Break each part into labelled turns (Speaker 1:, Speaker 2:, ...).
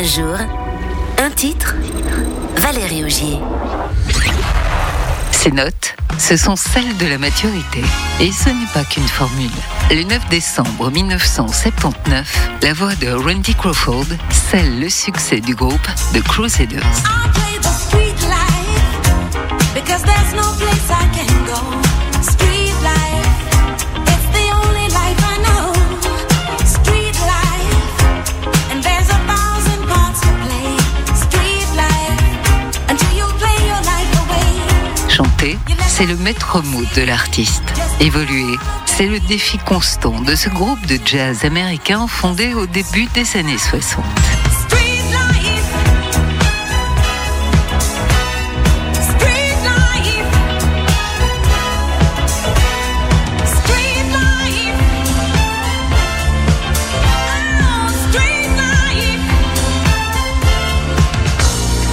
Speaker 1: Un jour, un titre, Valérie Augier.
Speaker 2: Ces notes, ce sont celles de la maturité. Et ce n'est pas qu'une formule. Le 9 décembre 1979, la voix de Randy Crawford scelle le succès du groupe The Crusaders. Chanter, c'est le maître mot de l'artiste. Évoluer, c'est le défi constant de ce groupe de jazz américain fondé au début des années 60.
Speaker 3: Street life, street life, street life, oh, street life.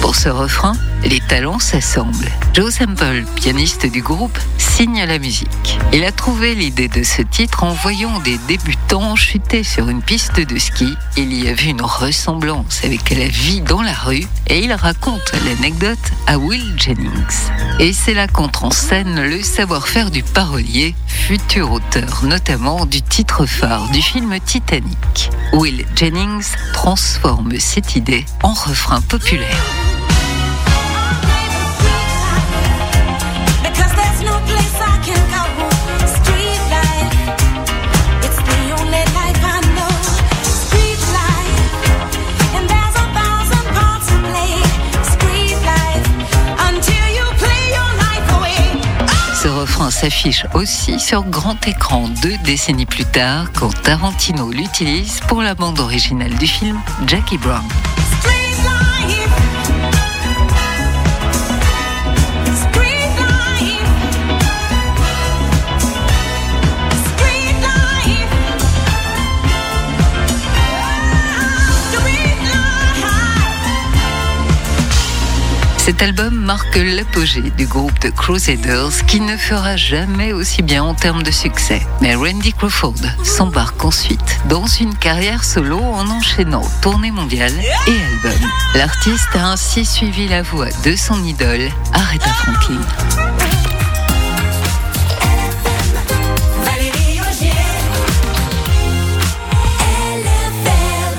Speaker 2: Pour ce refrain, les talents s'assemblent. Joe Sample, pianiste du groupe, signe la musique. Il a trouvé l'idée de ce titre en voyant des débutants chuter sur une piste de ski. Il y a vu une ressemblance avec la vie dans la rue et il raconte l'anecdote à Will Jennings. Et c'est là qu'entre en scène le savoir-faire du parolier, futur auteur notamment du titre phare du film Titanic. Will Jennings transforme cette idée en refrain populaire. S'affiche aussi sur grand écran deux décennies plus tard quand Tarantino l'utilise pour la bande originale du film Jackie Brown. Cet album marque l'apogée du groupe de Crusaders qui ne fera jamais aussi bien en termes de succès. Mais Randy Crawford s'embarque ensuite dans une carrière solo en enchaînant tournées mondiales et albums. L'artiste a ainsi suivi la voie de son idole, Aretha Franklin.